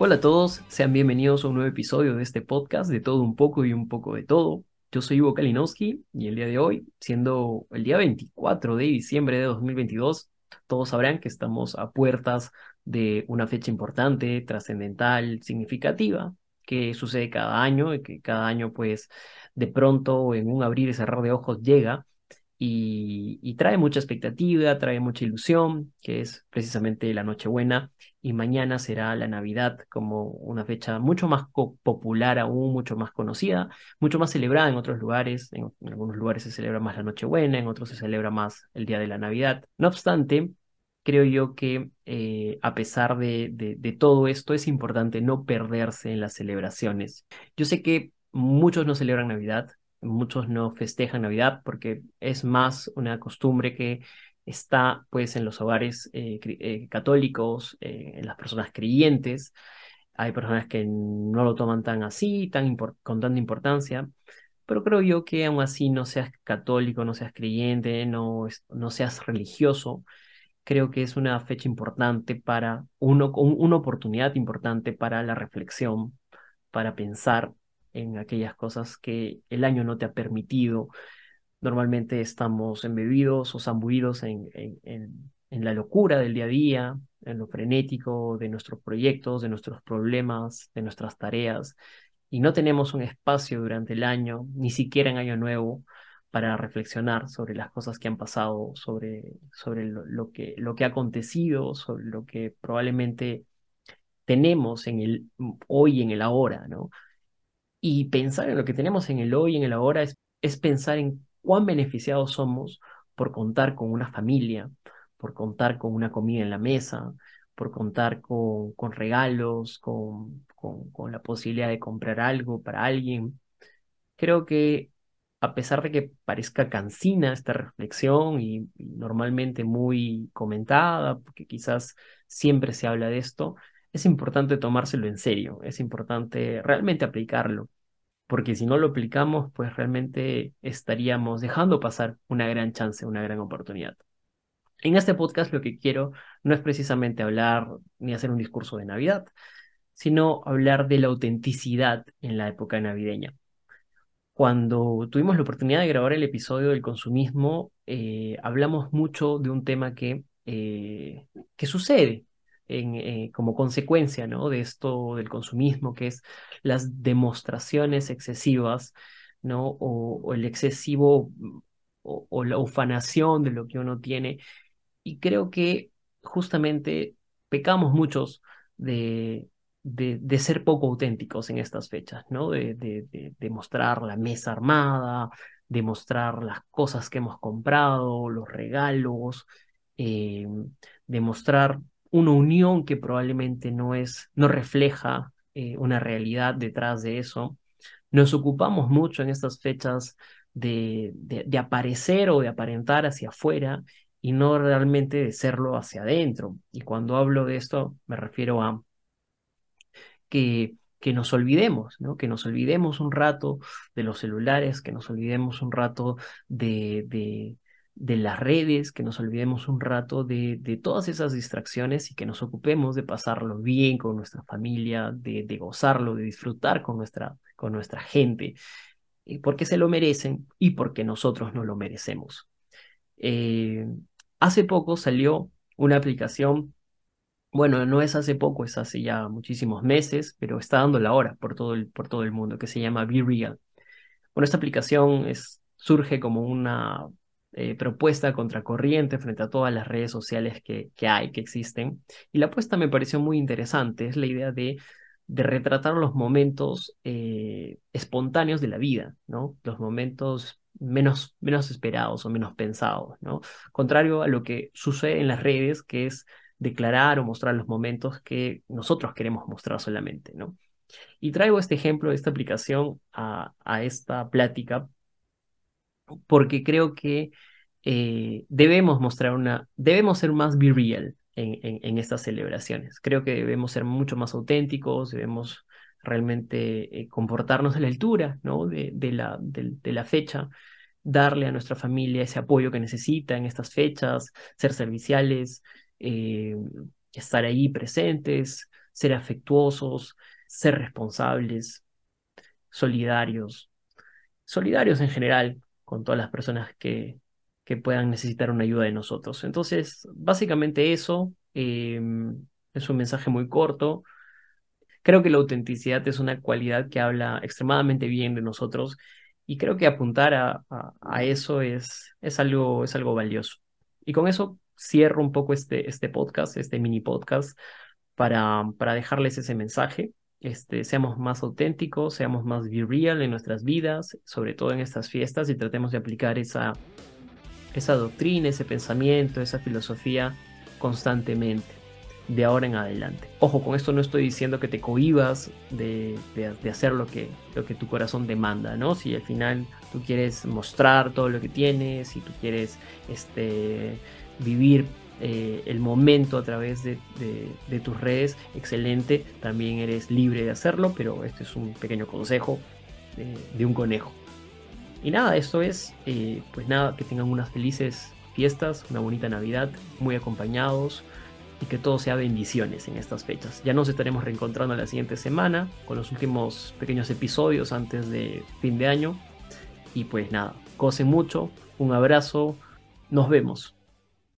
Hola a todos, sean bienvenidos a un nuevo episodio de este podcast de todo un poco y un poco de todo. Yo soy Ivo Kalinowski y el día de hoy, siendo el día 24 de diciembre de 2022, todos sabrán que estamos a puertas de una fecha importante, trascendental, significativa, que sucede cada año y que cada año pues de pronto en un abrir y cerrar de ojos llega y, trae mucha expectativa, trae mucha ilusión, que es precisamente la Nochebuena, y mañana será la Navidad como una fecha mucho más popular aún, mucho más conocida, mucho más celebrada en otros lugares, en, algunos lugares se celebra más la Nochebuena, en otros se celebra más el Día de la Navidad. No obstante, creo yo que eh, a pesar de, de todo esto, es importante no perderse en las celebraciones. Yo sé que muchos no celebran Navidad, muchos no festejan Navidad porque es más una costumbre que está pues en los hogares eh, eh, católicos, eh, en las personas creyentes. Hay personas que no lo toman tan así, tan con tanta importancia, pero creo yo que aún así no seas católico, no seas creyente, no, no seas religioso, creo que es una fecha importante para uno, una oportunidad importante para la reflexión, para pensar en aquellas cosas que el año no te ha permitido. Normalmente estamos embebidos o zambuidos en, en, en, la locura del día a día, en lo frenético de nuestros proyectos, de nuestros problemas, de nuestras tareas, y no tenemos un espacio durante el año, ni siquiera en Año Nuevo, para reflexionar sobre las cosas que han pasado, sobre, sobre lo, que, lo que ha acontecido, sobre lo que probablemente tenemos en el hoy, en el ahora, ¿no? Y pensar en lo que tenemos en el hoy, en el ahora, es, es pensar en cuán beneficiados somos por contar con una familia, por contar con una comida en la mesa, por contar con, regalos, con, la posibilidad de comprar algo para alguien. Creo que a pesar de que parezca cansina esta reflexión y, y normalmente muy comentada, porque quizás siempre se habla de esto, es importante tomárselo en serio, es importante realmente aplicarlo, porque si no lo aplicamos, pues realmente estaríamos dejando pasar una gran chance, una gran oportunidad. En este podcast lo que quiero no es precisamente hablar ni hacer un discurso de Navidad, sino hablar de la autenticidad en la época navideña. Cuando tuvimos la oportunidad de grabar el episodio del consumismo, eh, hablamos mucho de un tema que, eh, que sucede eh, como consecuencia ¿no? de esto del consumismo, que es las demostraciones excesivas, ¿no? o, el excesivo o, la ufanación de lo que uno tiene. Y creo que justamente pecamos muchos de, de, ser poco auténticos en estas fechas, ¿no? De, de, mostrar la mesa armada, de mostrar las cosas que hemos comprado, los regalos, eh, de mostrar una unión que probablemente no es, no refleja eh, una realidad detrás de eso. Nos ocupamos mucho en estas fechas de, de, aparecer o de aparentar hacia afuera y no realmente de serlo hacia adentro. Y cuando hablo de esto me refiero a que, que nos olvidemos, ¿no? que nos olvidemos un rato de los celulares, que nos olvidemos un rato de, de, de las redes, que nos olvidemos un rato de, de, todas esas distracciones y que nos ocupemos de pasarlo bien con nuestra familia, de, de gozarlo, de disfrutar con nuestra, con nuestra gente, porque se lo merecen y porque nosotros no lo merecemos. Eh, hace poco salió una aplicación, bueno, no es hace poco, es hace ya muchísimos meses, pero está dando la hora por todo el, por todo el mundo, que se llama Be Real. Bueno, esta aplicación es, surge como una eh, propuesta contracorriente frente a todas las redes sociales que, que hay, que existen. Y la apuesta me pareció muy interesante, es la idea de, de retratar los momentos eh, espontáneos de la vida, ¿no? Los momentos menos, menos esperados o menos pensados, ¿no? Contrario a lo que sucede en las redes, que es declarar o mostrar los momentos que nosotros queremos mostrar solamente, ¿no? Y traigo este ejemplo esta aplicación a, a esta plática porque creo que eh, debemos mostrar una, debemos ser más be en, en, estas celebraciones. Creo que debemos ser mucho más auténticos, debemos realmente eh, comportarnos a la altura ¿no? de, de, la, de, la fecha, darle a nuestra familia ese apoyo que necesita en estas fechas, ser serviciales, eh, estar ahí presentes, ser afectuosos, ser responsables, solidarios, solidarios en general con todas las personas que, que puedan necesitar una ayuda de nosotros. Entonces, básicamente eso em, es un mensaje muy corto. Creo que la autenticidad es una cualidad que habla extremadamente bien de nosotros y creo que apuntar a, a, eso es, es, algo, es algo valioso. Y con eso cierro un poco este, este podcast, este mini podcast, para, para dejarles ese mensaje. Este, seamos más auténticos, seamos más be real en nuestras vidas, sobre todo en estas fiestas, y tratemos de aplicar esa, esa doctrina, ese pensamiento, esa filosofía constantemente, de ahora en adelante. Ojo, con esto no estoy diciendo que te cohibas de, de, hacer lo que, lo que tu corazón demanda, ¿no? Si al final tú quieres mostrar todo lo que tienes, si tú quieres este, vivir eh, el momento a través de, tus redes, excelente, también eres libre de hacerlo, pero este es un pequeño consejo de, un conejo. Y nada, esto es, eh, pues nada, que tengan unas felices fiestas, una bonita Navidad, muy acompañados y que todo sea bendiciones en estas fechas. Ya nos estaremos reencontrando la siguiente semana con los últimos pequeños episodios antes de fin de año. Y pues nada, cose mucho, un abrazo, nos vemos.